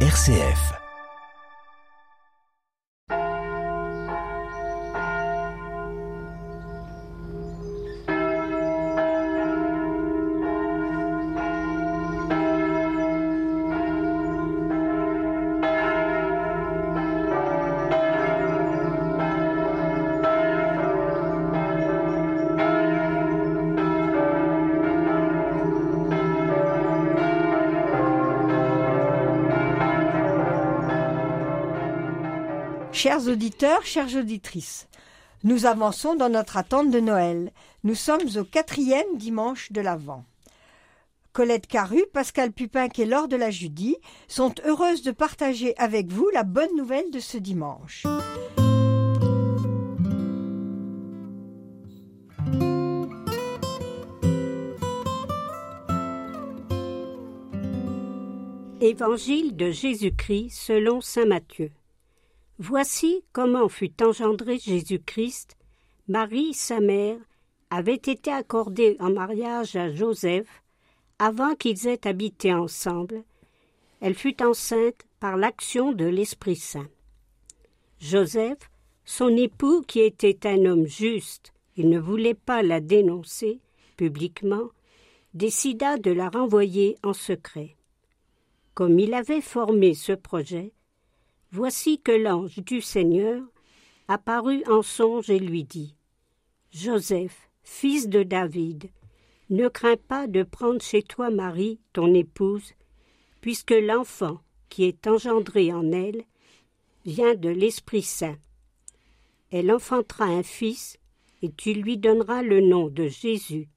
RCF. Chers auditeurs, chères auditrices, nous avançons dans notre attente de Noël. Nous sommes au quatrième dimanche de l'Avent. Colette Caru, Pascal Pupin et Laure de la Judie sont heureuses de partager avec vous la bonne nouvelle de ce dimanche. Évangile de Jésus-Christ selon Saint Matthieu. Voici comment fut engendré Jésus-Christ. Marie, sa mère, avait été accordée en mariage à Joseph avant qu'ils aient habité ensemble. Elle fut enceinte par l'action de l'Esprit Saint. Joseph, son époux, qui était un homme juste, il ne voulait pas la dénoncer publiquement, décida de la renvoyer en secret. Comme il avait formé ce projet, Voici que l'ange du Seigneur apparut en songe et lui dit Joseph, fils de David, ne crains pas de prendre chez toi Marie, ton épouse, puisque l'enfant qui est engendré en elle vient de l'Esprit Saint. Elle enfantera un fils, et tu lui donneras le nom de Jésus,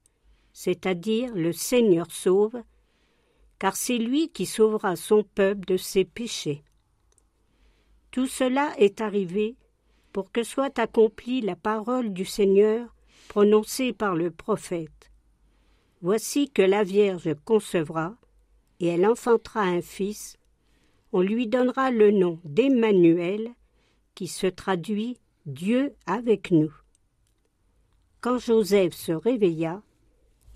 c'est-à-dire le Seigneur sauve, car c'est lui qui sauvera son peuple de ses péchés. Tout cela est arrivé pour que soit accomplie la parole du Seigneur prononcée par le prophète. Voici que la Vierge concevra, et elle enfantera un fils, on lui donnera le nom d'Emmanuel, qui se traduit Dieu avec nous. Quand Joseph se réveilla,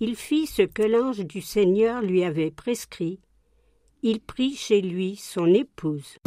il fit ce que l'ange du Seigneur lui avait prescrit. Il prit chez lui son épouse.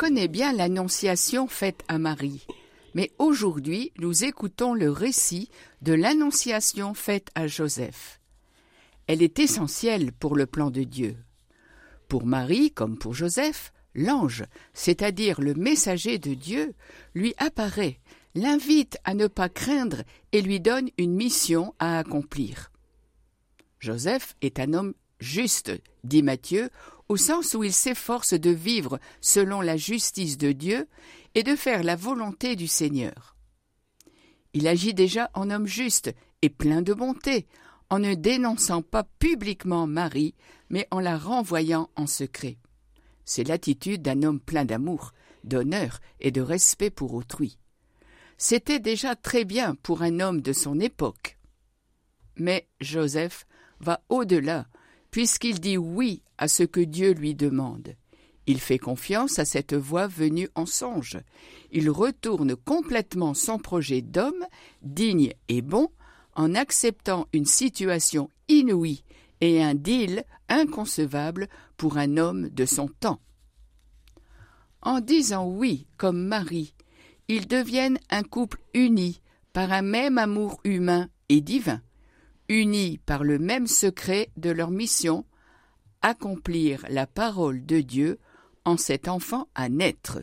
On connaît bien l'annonciation faite à Marie, mais aujourd'hui nous écoutons le récit de l'annonciation faite à Joseph. Elle est essentielle pour le plan de Dieu. Pour Marie comme pour Joseph, l'ange, c'est-à-dire le messager de Dieu, lui apparaît, l'invite à ne pas craindre et lui donne une mission à accomplir. Joseph est un homme juste, dit Matthieu, au sens où il s'efforce de vivre selon la justice de Dieu et de faire la volonté du Seigneur. Il agit déjà en homme juste et plein de bonté, en ne dénonçant pas publiquement Marie, mais en la renvoyant en secret. C'est l'attitude d'un homme plein d'amour, d'honneur et de respect pour autrui. C'était déjà très bien pour un homme de son époque. Mais Joseph va au-delà puisqu'il dit oui à ce que Dieu lui demande. Il fait confiance à cette voix venue en songe. Il retourne complètement son projet d'homme, digne et bon, en acceptant une situation inouïe et un deal inconcevable pour un homme de son temps. En disant oui comme Marie, ils deviennent un couple uni par un même amour humain et divin unis par le même secret de leur mission, accomplir la parole de Dieu en cet enfant à naître.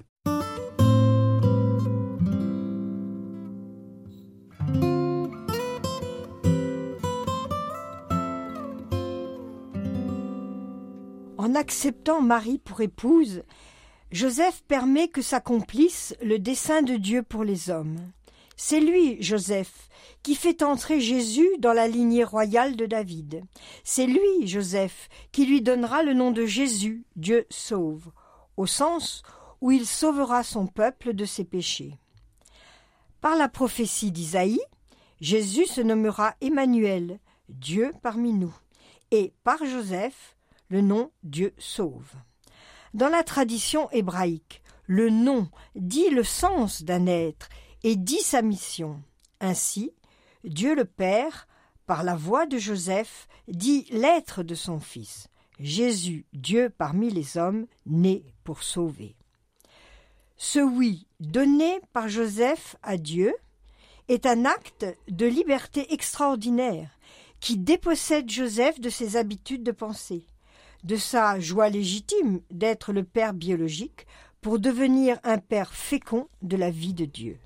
En acceptant Marie pour épouse, Joseph permet que s'accomplisse le dessein de Dieu pour les hommes. C'est lui, Joseph, qui fait entrer Jésus dans la lignée royale de David. C'est lui, Joseph, qui lui donnera le nom de Jésus, Dieu sauve, au sens où il sauvera son peuple de ses péchés. Par la prophétie d'Isaïe, Jésus se nommera Emmanuel, Dieu parmi nous, et par Joseph, le nom Dieu sauve. Dans la tradition hébraïque, le nom dit le sens d'un être et dit sa mission. Ainsi, Dieu le Père, par la voix de Joseph, dit l'être de son Fils, Jésus, Dieu parmi les hommes, né pour sauver. Ce oui donné par Joseph à Dieu est un acte de liberté extraordinaire qui dépossède Joseph de ses habitudes de pensée, de sa joie légitime d'être le père biologique pour devenir un père fécond de la vie de Dieu.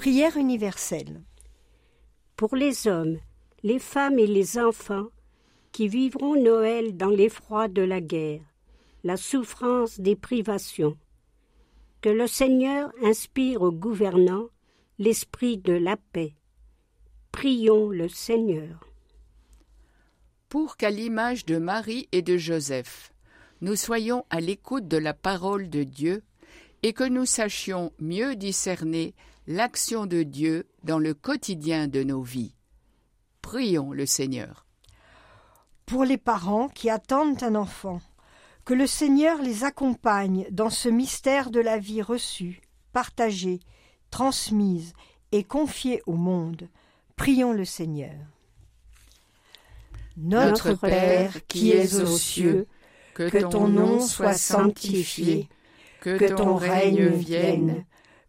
Prière universelle. Pour les hommes, les femmes et les enfants qui vivront Noël dans l'effroi de la guerre, la souffrance des privations. Que le Seigneur inspire aux gouvernants l'esprit de la paix. Prions le Seigneur. Pour qu'à l'image de Marie et de Joseph, nous soyons à l'écoute de la parole de Dieu et que nous sachions mieux discerner l'action de Dieu dans le quotidien de nos vies. Prions le Seigneur. Pour les parents qui attendent un enfant, que le Seigneur les accompagne dans ce mystère de la vie reçue, partagée, transmise et confiée au monde. Prions le Seigneur. Notre Père qui es aux cieux, que ton nom soit sanctifié, que ton règne vienne,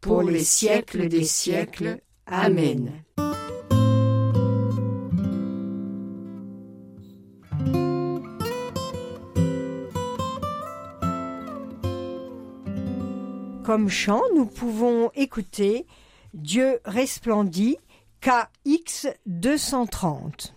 pour les siècles des siècles. Amen. Comme chant, nous pouvons écouter Dieu resplendit KX 230.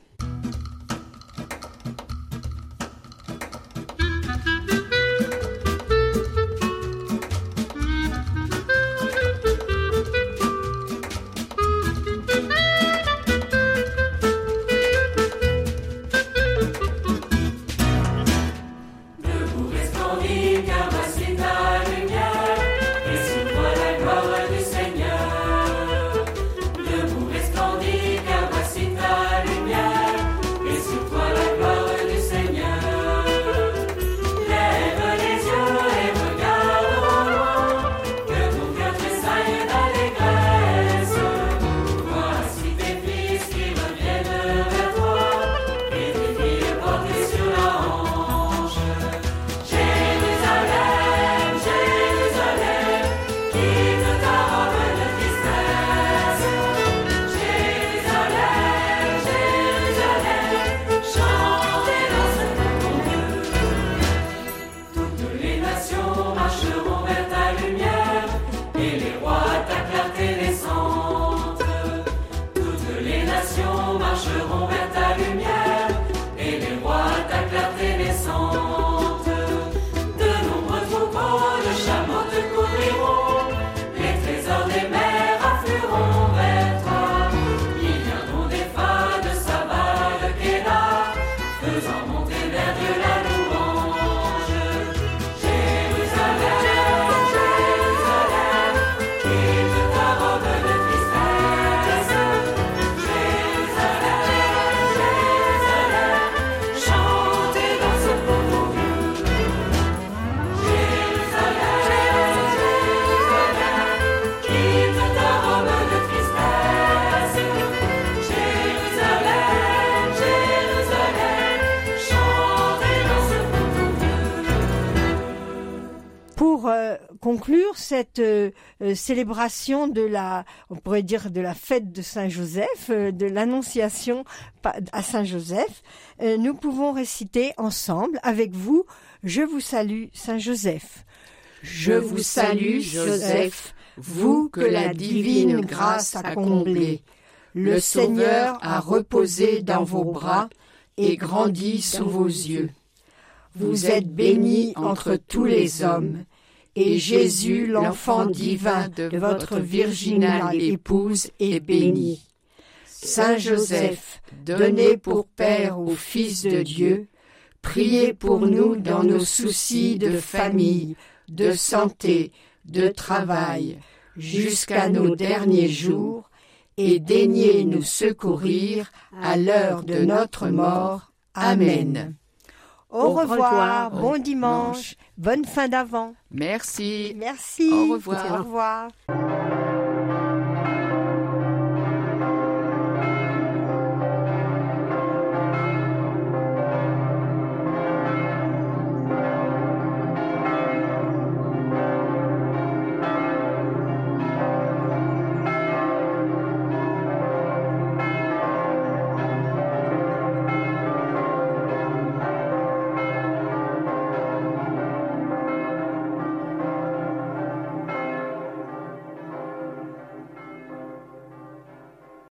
Cette euh, euh, célébration de la, on pourrait dire de la fête de Saint Joseph, euh, de l'annonciation à Saint Joseph, nous pouvons réciter ensemble avec vous Je vous salue Saint Joseph. Je vous salue Joseph, vous que la divine grâce a comblé. Le Seigneur a reposé dans vos bras et grandi sous vos yeux. Vous êtes béni entre tous les hommes, et Jésus, l'enfant divin de votre virginale épouse, est béni. Saint Joseph, donné pour Père au Fils de Dieu, priez pour nous dans nos soucis de famille, de santé, de travail, jusqu'à nos derniers jours, et daignez nous secourir à l'heure de notre mort. Amen. Au, revoir, bon dimanche, bonne fin d'avant. Merci. Merci. Au revoir. Au revoir.